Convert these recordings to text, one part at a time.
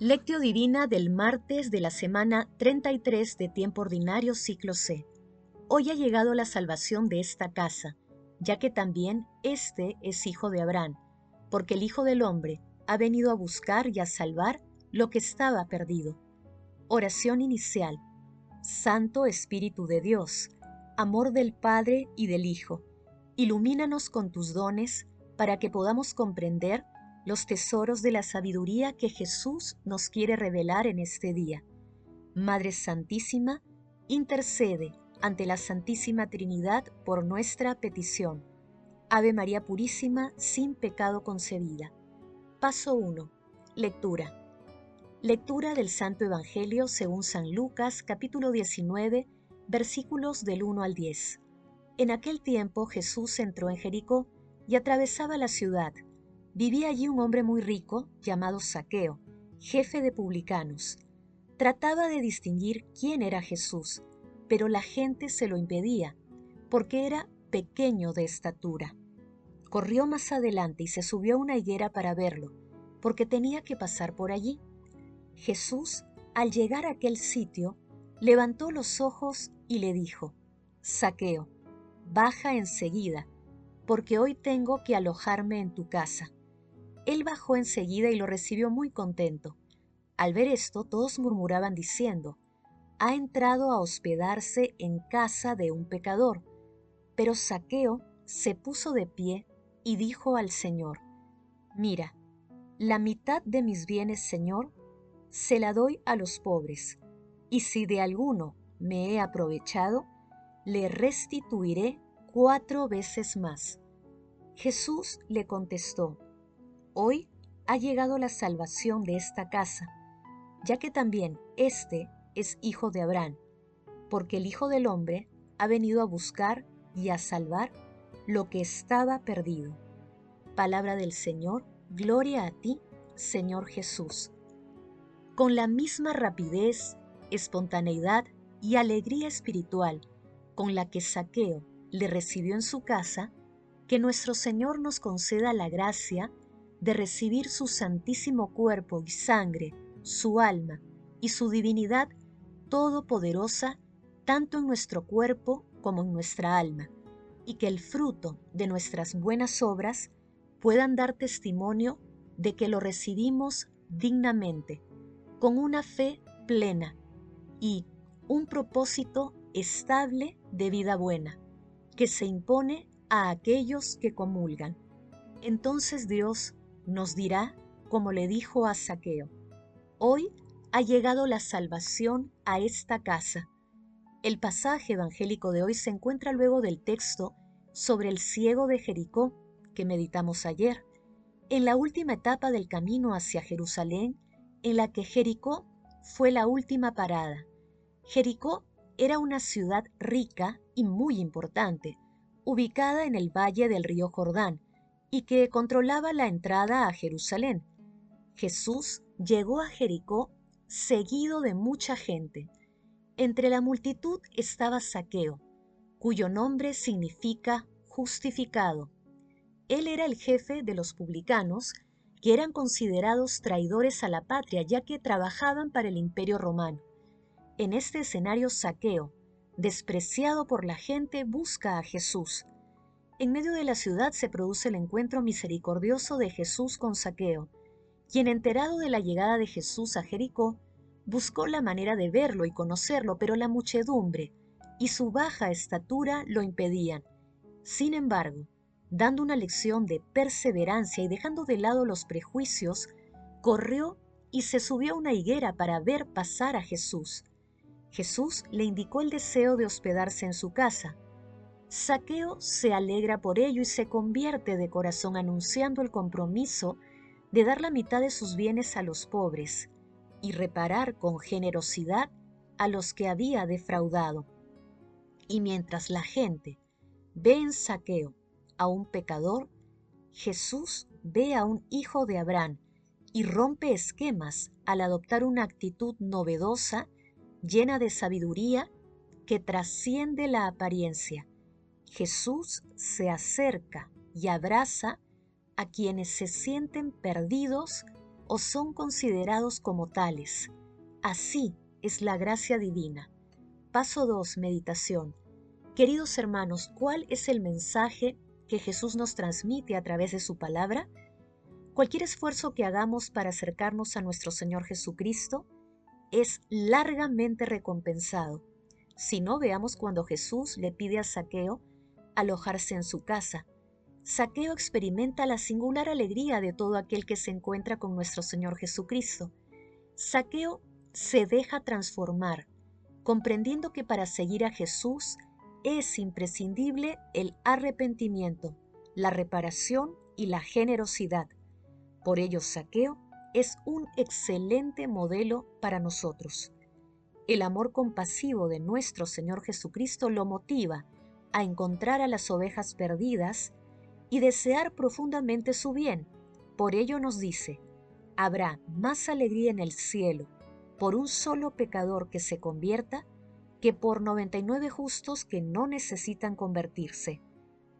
Lectio Divina del martes de la semana 33 de tiempo ordinario ciclo C. Hoy ha llegado la salvación de esta casa, ya que también este es hijo de Abraham, porque el Hijo del Hombre ha venido a buscar y a salvar lo que estaba perdido. Oración inicial. Santo Espíritu de Dios, amor del Padre y del Hijo, ilumínanos con tus dones para que podamos comprender los tesoros de la sabiduría que Jesús nos quiere revelar en este día. Madre Santísima, intercede ante la Santísima Trinidad por nuestra petición. Ave María Purísima, sin pecado concebida. Paso 1. Lectura. Lectura del Santo Evangelio según San Lucas, capítulo 19, versículos del 1 al 10. En aquel tiempo Jesús entró en Jericó y atravesaba la ciudad. Vivía allí un hombre muy rico llamado Saqueo, jefe de publicanos. Trataba de distinguir quién era Jesús, pero la gente se lo impedía, porque era pequeño de estatura. Corrió más adelante y se subió a una higuera para verlo, porque tenía que pasar por allí. Jesús, al llegar a aquel sitio, levantó los ojos y le dijo, Saqueo, baja enseguida, porque hoy tengo que alojarme en tu casa. Él bajó enseguida y lo recibió muy contento. Al ver esto, todos murmuraban diciendo, ha entrado a hospedarse en casa de un pecador. Pero Saqueo se puso de pie y dijo al Señor, Mira, la mitad de mis bienes, Señor, se la doy a los pobres, y si de alguno me he aprovechado, le restituiré cuatro veces más. Jesús le contestó, Hoy ha llegado la salvación de esta casa, ya que también éste es hijo de Abraham, porque el Hijo del Hombre ha venido a buscar y a salvar lo que estaba perdido. Palabra del Señor, gloria a ti, Señor Jesús. Con la misma rapidez, espontaneidad y alegría espiritual con la que Saqueo le recibió en su casa, que nuestro Señor nos conceda la gracia de recibir su santísimo cuerpo y sangre, su alma y su divinidad todopoderosa, tanto en nuestro cuerpo como en nuestra alma, y que el fruto de nuestras buenas obras puedan dar testimonio de que lo recibimos dignamente, con una fe plena y un propósito estable de vida buena, que se impone a aquellos que comulgan. Entonces Dios nos dirá, como le dijo a Saqueo, hoy ha llegado la salvación a esta casa. El pasaje evangélico de hoy se encuentra luego del texto sobre el ciego de Jericó que meditamos ayer, en la última etapa del camino hacia Jerusalén, en la que Jericó fue la última parada. Jericó era una ciudad rica y muy importante, ubicada en el valle del río Jordán, y que controlaba la entrada a Jerusalén. Jesús llegó a Jericó seguido de mucha gente. Entre la multitud estaba Saqueo, cuyo nombre significa justificado. Él era el jefe de los publicanos, que eran considerados traidores a la patria ya que trabajaban para el imperio romano. En este escenario Saqueo, despreciado por la gente, busca a Jesús. En medio de la ciudad se produce el encuentro misericordioso de Jesús con Saqueo, quien enterado de la llegada de Jesús a Jericó, buscó la manera de verlo y conocerlo, pero la muchedumbre y su baja estatura lo impedían. Sin embargo, dando una lección de perseverancia y dejando de lado los prejuicios, corrió y se subió a una higuera para ver pasar a Jesús. Jesús le indicó el deseo de hospedarse en su casa. Saqueo se alegra por ello y se convierte de corazón anunciando el compromiso de dar la mitad de sus bienes a los pobres y reparar con generosidad a los que había defraudado. Y mientras la gente ve en saqueo a un pecador, Jesús ve a un hijo de Abraham y rompe esquemas al adoptar una actitud novedosa, llena de sabiduría, que trasciende la apariencia. Jesús se acerca y abraza a quienes se sienten perdidos o son considerados como tales. Así es la gracia divina. Paso 2. Meditación. Queridos hermanos, ¿cuál es el mensaje que Jesús nos transmite a través de su palabra? Cualquier esfuerzo que hagamos para acercarnos a nuestro Señor Jesucristo es largamente recompensado. Si no, veamos cuando Jesús le pide a Saqueo alojarse en su casa. Saqueo experimenta la singular alegría de todo aquel que se encuentra con nuestro Señor Jesucristo. Saqueo se deja transformar, comprendiendo que para seguir a Jesús es imprescindible el arrepentimiento, la reparación y la generosidad. Por ello, Saqueo es un excelente modelo para nosotros. El amor compasivo de nuestro Señor Jesucristo lo motiva a encontrar a las ovejas perdidas y desear profundamente su bien. Por ello nos dice, habrá más alegría en el cielo por un solo pecador que se convierta que por 99 justos que no necesitan convertirse.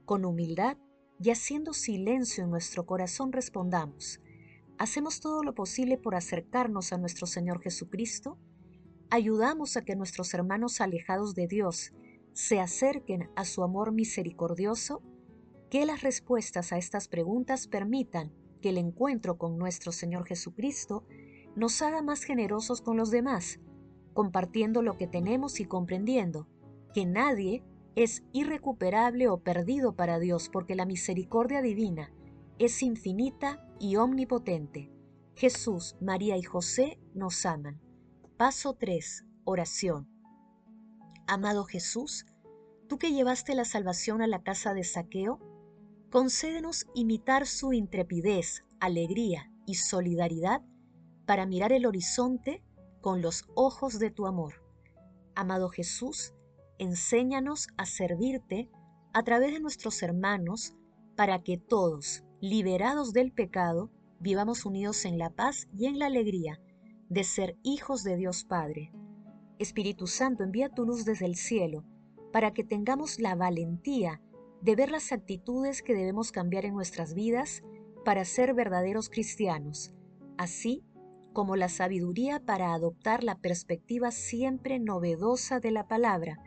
Con humildad y haciendo silencio en nuestro corazón respondamos, ¿hacemos todo lo posible por acercarnos a nuestro Señor Jesucristo? ¿Ayudamos a que nuestros hermanos alejados de Dios se acerquen a su amor misericordioso? Que las respuestas a estas preguntas permitan que el encuentro con nuestro Señor Jesucristo nos haga más generosos con los demás, compartiendo lo que tenemos y comprendiendo que nadie es irrecuperable o perdido para Dios porque la misericordia divina es infinita y omnipotente. Jesús, María y José nos aman. Paso 3. Oración. Amado Jesús, tú que llevaste la salvación a la casa de saqueo, concédenos imitar su intrepidez, alegría y solidaridad para mirar el horizonte con los ojos de tu amor. Amado Jesús, enséñanos a servirte a través de nuestros hermanos para que todos, liberados del pecado, vivamos unidos en la paz y en la alegría de ser hijos de Dios Padre. Espíritu Santo, envía tu luz desde el cielo para que tengamos la valentía de ver las actitudes que debemos cambiar en nuestras vidas para ser verdaderos cristianos, así como la sabiduría para adoptar la perspectiva siempre novedosa de la palabra.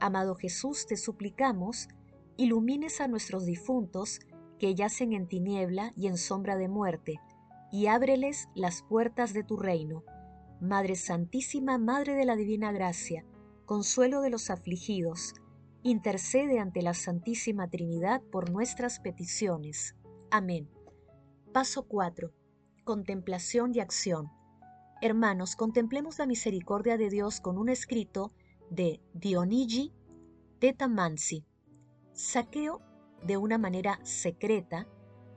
Amado Jesús, te suplicamos, ilumines a nuestros difuntos que yacen en tiniebla y en sombra de muerte, y ábreles las puertas de tu reino. Madre Santísima, Madre de la Divina Gracia, consuelo de los afligidos, intercede ante la Santísima Trinidad por nuestras peticiones. Amén. Paso 4. Contemplación y acción. Hermanos, contemplemos la misericordia de Dios con un escrito de Dionigi Tetamansi. Saqueo, de una manera secreta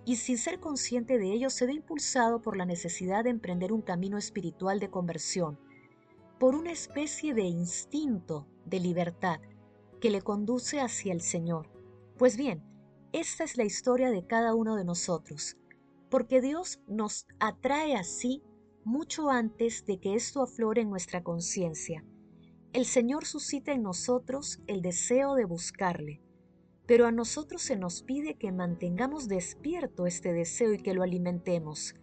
y sin ser consciente de ello, se ve impulsado por la necesidad de emprender un camino espiritual de conversión, por una especie de instinto de libertad que le conduce hacia el Señor. Pues bien, esta es la historia de cada uno de nosotros, porque Dios nos atrae así mucho antes de que esto aflore en nuestra conciencia. El Señor suscita en nosotros el deseo de buscarle, pero a nosotros se nos pide que mantengamos despierto este deseo y que lo alimentemos.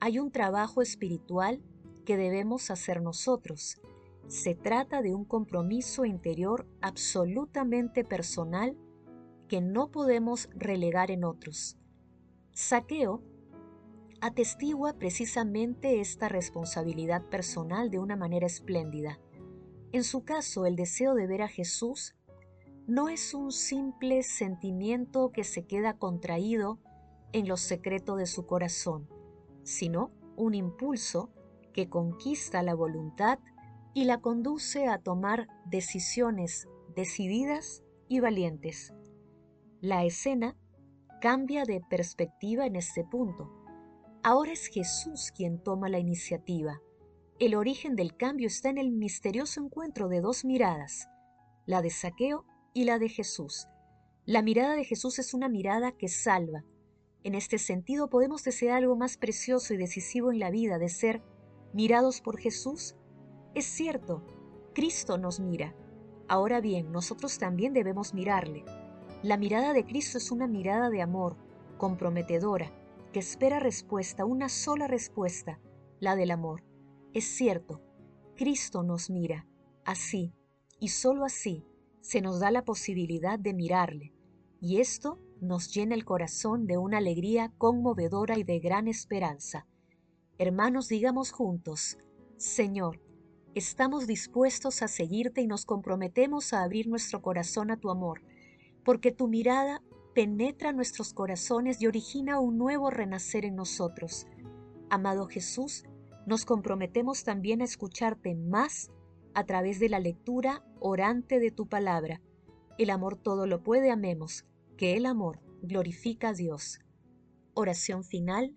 Hay un trabajo espiritual que debemos hacer nosotros, se trata de un compromiso interior absolutamente personal que no podemos relegar en otros. Saqueo atestigua precisamente esta responsabilidad personal de una manera espléndida. En su caso, el deseo de ver a Jesús no es un simple sentimiento que se queda contraído en lo secreto de su corazón, sino un impulso que conquista la voluntad y la conduce a tomar decisiones decididas y valientes. La escena cambia de perspectiva en este punto. Ahora es Jesús quien toma la iniciativa. El origen del cambio está en el misterioso encuentro de dos miradas, la de Saqueo y la de Jesús. La mirada de Jesús es una mirada que salva. En este sentido podemos desear algo más precioso y decisivo en la vida de ser mirados por Jesús es cierto, Cristo nos mira. Ahora bien, nosotros también debemos mirarle. La mirada de Cristo es una mirada de amor, comprometedora, que espera respuesta, una sola respuesta, la del amor. Es cierto, Cristo nos mira, así, y sólo así, se nos da la posibilidad de mirarle, y esto nos llena el corazón de una alegría conmovedora y de gran esperanza. Hermanos, digamos juntos, Señor, estamos dispuestos a seguirte y nos comprometemos a abrir nuestro corazón a tu amor, porque tu mirada penetra nuestros corazones y origina un nuevo renacer en nosotros. Amado Jesús, nos comprometemos también a escucharte más a través de la lectura orante de tu palabra. El amor todo lo puede, amemos, que el amor glorifica a Dios. Oración final,